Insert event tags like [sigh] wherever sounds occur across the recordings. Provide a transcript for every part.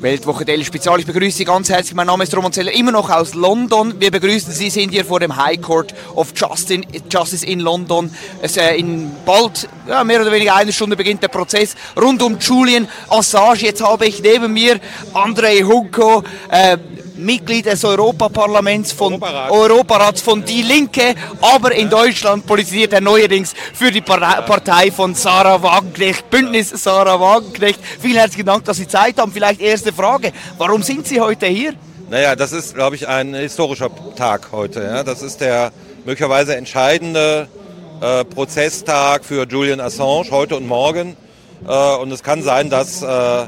Weltwoche Daily Spezial. Ich begrüße Sie ganz herzlich. Mein Name ist Roman Zeller, immer noch aus London. Wir begrüßen Sie, sind hier vor dem High Court of Justice in London. Es, äh, in bald, ja, mehr oder weniger eine Stunde beginnt der Prozess rund um Julian Assange. Jetzt habe ich neben mir Andrei Hunko, äh, Mitglied des Europaparlaments von Europarat. Europarats von Die Linke, aber in Deutschland politisiert er neuerdings für die Par- Partei von Sarah Wagenknecht, Bündnis Sarah Wagenknecht. Vielen herzlichen Dank, dass Sie Zeit haben. Vielleicht erste Frage, warum sind Sie heute hier? Naja, das ist, glaube ich, ein historischer Tag heute. Ja? Das ist der möglicherweise entscheidende äh, Prozesstag für Julian Assange heute und morgen. Äh, und es kann sein, dass äh,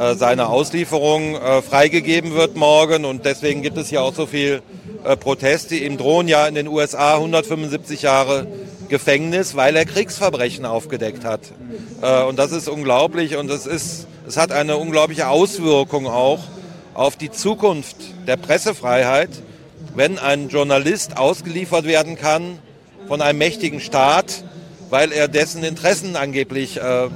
äh, seine Auslieferung äh, freigegeben wird morgen. Und deswegen gibt es hier auch so viel äh, Proteste. Ihm drohen ja in den USA 175 Jahre Gefängnis, weil er Kriegsverbrechen aufgedeckt hat. Äh, und das ist unglaublich und es, ist, es hat eine unglaubliche Auswirkung auch auf die Zukunft der Pressefreiheit, wenn ein Journalist ausgeliefert werden kann von einem mächtigen Staat, weil er dessen Interessen angeblich äh, äh,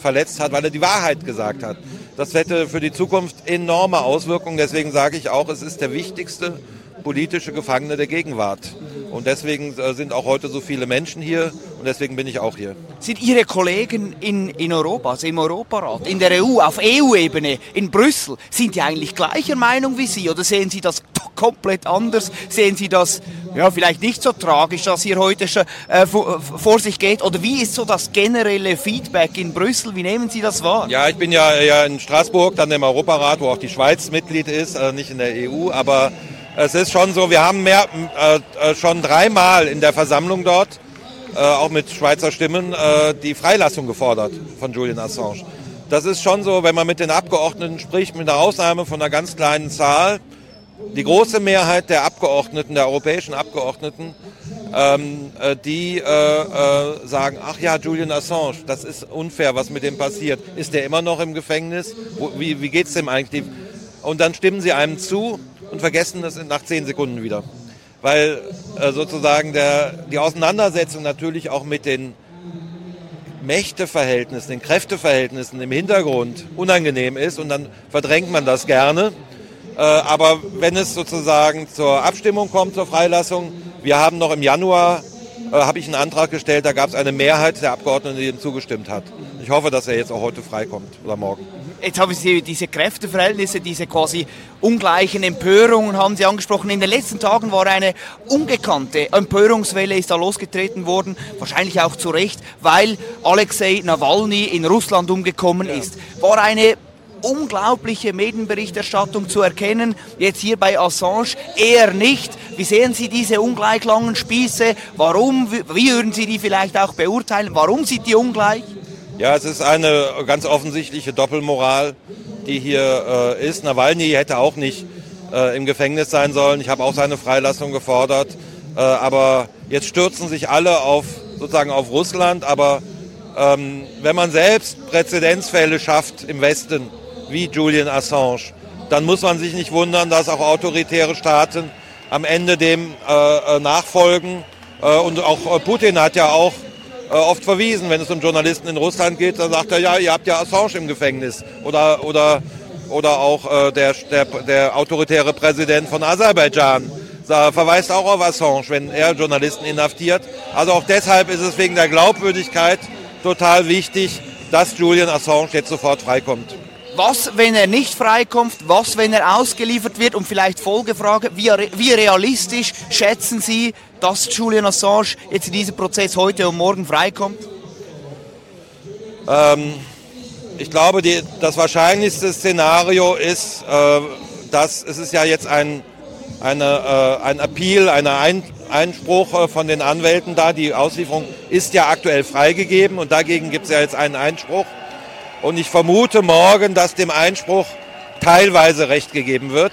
verletzt hat, weil er die Wahrheit gesagt hat. Das hätte für die Zukunft enorme Auswirkungen. Deswegen sage ich auch, es ist der wichtigste politische Gefangene der Gegenwart. Und deswegen äh, sind auch heute so viele Menschen hier und deswegen bin ich auch hier. Sind Ihre Kollegen in, in Europa, also im Europarat, in der EU, auf EU-Ebene, in Brüssel, sind die eigentlich gleicher Meinung wie Sie oder sehen Sie das [laughs] komplett anders? Sehen Sie das ja, vielleicht nicht so tragisch, dass hier heute schon äh, vor, sich geht? Oder wie ist so das generelle Feedback in Brüssel? Wie nehmen Sie das wahr? Ja, ich bin ja, ja in Straßburg, dann im Europarat, wo auch die Schweiz Mitglied ist, äh, nicht in der EU, aber es ist schon so, wir haben mehr, äh, äh, schon dreimal in der Versammlung dort, äh, auch mit Schweizer Stimmen, äh, die Freilassung gefordert von Julian Assange. Das ist schon so, wenn man mit den Abgeordneten spricht, mit einer Ausnahme von einer ganz kleinen Zahl, die große Mehrheit der Abgeordneten, der europäischen Abgeordneten, ähm, äh, die äh, äh, sagen, ach ja, Julian Assange, das ist unfair, was mit dem passiert. Ist der immer noch im Gefängnis? Wie wie geht es dem eigentlich? Und dann stimmen sie einem zu und vergessen das nach zehn Sekunden wieder. Weil äh, sozusagen der, die Auseinandersetzung natürlich auch mit den Mächteverhältnissen, den Kräfteverhältnissen im Hintergrund unangenehm ist und dann verdrängt man das gerne. Äh, aber wenn es sozusagen zur Abstimmung kommt, zur Freilassung, wir haben noch im Januar, äh, habe ich einen Antrag gestellt, da gab es eine Mehrheit der Abgeordneten, die dem zugestimmt hat. Ich hoffe, dass er jetzt auch heute freikommt oder morgen. Jetzt haben Sie diese Kräfteverhältnisse, diese quasi ungleichen Empörungen haben Sie angesprochen. In den letzten Tagen war eine ungekannte Empörungswelle ist da losgetreten worden, wahrscheinlich auch zu Recht, weil Alexei Nawalny in Russland umgekommen ist. War eine unglaubliche Medienberichterstattung zu erkennen, jetzt hier bei Assange eher nicht. Wie sehen Sie diese ungleich langen Spieße? Warum, wie würden Sie die vielleicht auch beurteilen? Warum sind die ungleich? Ja, es ist eine ganz offensichtliche Doppelmoral, die hier äh, ist. Nawalny hätte auch nicht äh, im Gefängnis sein sollen. Ich habe auch seine Freilassung gefordert. Äh, aber jetzt stürzen sich alle auf sozusagen auf Russland. Aber ähm, wenn man selbst Präzedenzfälle schafft im Westen, wie Julian Assange, dann muss man sich nicht wundern, dass auch autoritäre Staaten am Ende dem äh, äh, nachfolgen. Äh, und auch Putin hat ja auch oft verwiesen, wenn es um Journalisten in Russland geht, dann sagt er, ja, ihr habt ja Assange im Gefängnis. Oder, oder, oder auch äh, der, der, der autoritäre Präsident von Aserbaidschan verweist auch auf Assange, wenn er Journalisten inhaftiert. Also auch deshalb ist es wegen der Glaubwürdigkeit total wichtig, dass Julian Assange jetzt sofort freikommt. Was, wenn er nicht freikommt? Was, wenn er ausgeliefert wird? Und vielleicht Folgefrage, wie, wie realistisch schätzen Sie, dass Julian Assange jetzt in diesem Prozess heute und morgen freikommt? Ähm, ich glaube, die, das wahrscheinlichste Szenario ist, äh, dass es ist ja jetzt ein, eine, äh, ein Appeal, ein, Einspruch äh, von den Anwälten da. Die Auslieferung ist ja aktuell freigegeben und dagegen gibt es ja jetzt einen Einspruch. Und ich vermute morgen, dass dem Einspruch teilweise Recht gegeben wird.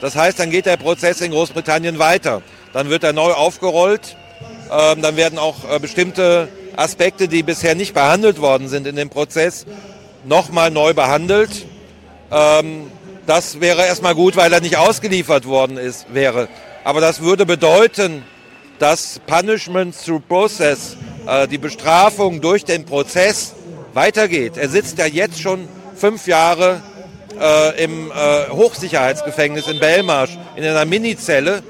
Das heißt, dann geht der Prozess in Großbritannien weiter. Dann wird er neu aufgerollt. Ähm, dann werden auch äh, bestimmte Aspekte, die bisher nicht behandelt worden sind in dem Prozess, nochmal neu behandelt. Ähm, das wäre erstmal gut, weil er nicht ausgeliefert worden ist, wäre. Aber das würde bedeuten, dass Punishment through Process, äh, die Bestrafung durch den Prozess, weitergeht. Er sitzt ja jetzt schon fünf Jahre äh, im äh, Hochsicherheitsgefängnis in Belmarsh, in einer Minizelle.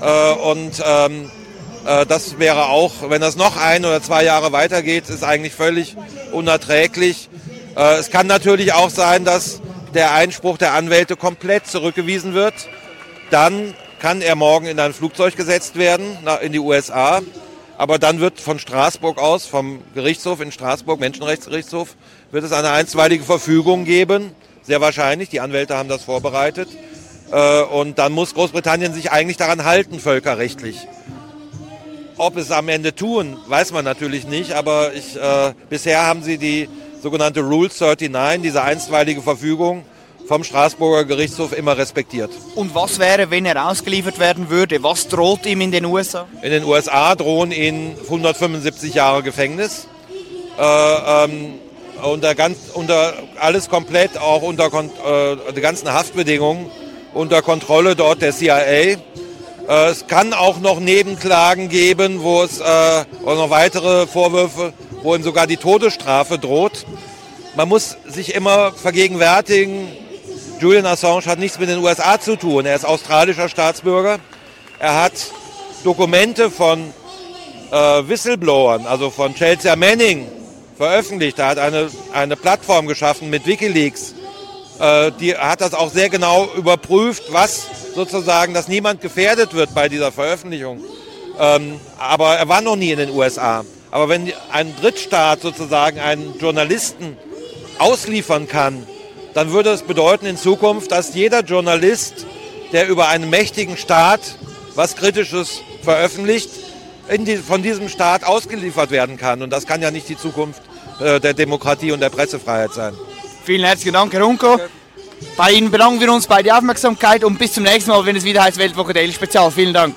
Äh, und ähm, äh, das wäre auch, wenn das noch ein oder zwei Jahre weitergeht, ist eigentlich völlig unerträglich. Äh, es kann natürlich auch sein, dass der Einspruch der Anwälte komplett zurückgewiesen wird. Dann kann er morgen in ein Flugzeug gesetzt werden, in die USA. Aber dann wird von Straßburg aus, vom Gerichtshof in Straßburg, Menschenrechtsgerichtshof, wird es eine einstweilige Verfügung geben. Sehr wahrscheinlich, die Anwälte haben das vorbereitet. Äh, und dann muss Großbritannien sich eigentlich daran halten, völkerrechtlich. Ob es am Ende tun, weiß man natürlich nicht, aber ich, äh, bisher haben sie die sogenannte Rule 39, diese einstweilige Verfügung vom Straßburger Gerichtshof immer respektiert. Und was wäre, wenn er ausgeliefert werden würde? Was droht ihm in den USA? In den USA drohen ihm 175 Jahre Gefängnis. Äh, ähm, unter, ganz, unter alles komplett, auch unter äh, die ganzen Haftbedingungen, unter Kontrolle dort der CIA. Äh, es kann auch noch Nebenklagen geben, wo es äh, noch weitere Vorwürfe wo ihm sogar die Todesstrafe droht. Man muss sich immer vergegenwärtigen, Julian Assange hat nichts mit den USA zu tun. Er ist australischer Staatsbürger. Er hat Dokumente von äh, Whistleblowern, also von Chelsea Manning, veröffentlicht. Er hat eine, eine Plattform geschaffen mit Wikileaks. Äh, die hat das auch sehr genau überprüft, was sozusagen, dass niemand gefährdet wird bei dieser Veröffentlichung. Ähm, aber er war noch nie in den USA. Aber wenn ein Drittstaat sozusagen einen Journalisten ausliefern kann, dann würde es bedeuten in Zukunft, dass jeder Journalist, der über einen mächtigen Staat was Kritisches veröffentlicht, die, von diesem Staat ausgeliefert werden kann. Und das kann ja nicht die Zukunft äh, der Demokratie und der Pressefreiheit sein. Vielen herzlichen Dank, Herr Unko. Bei Ihnen bedanken wir uns bei der Aufmerksamkeit und bis zum nächsten Mal, wenn es wieder heißt Weltwoche Daily Spezial. Vielen Dank.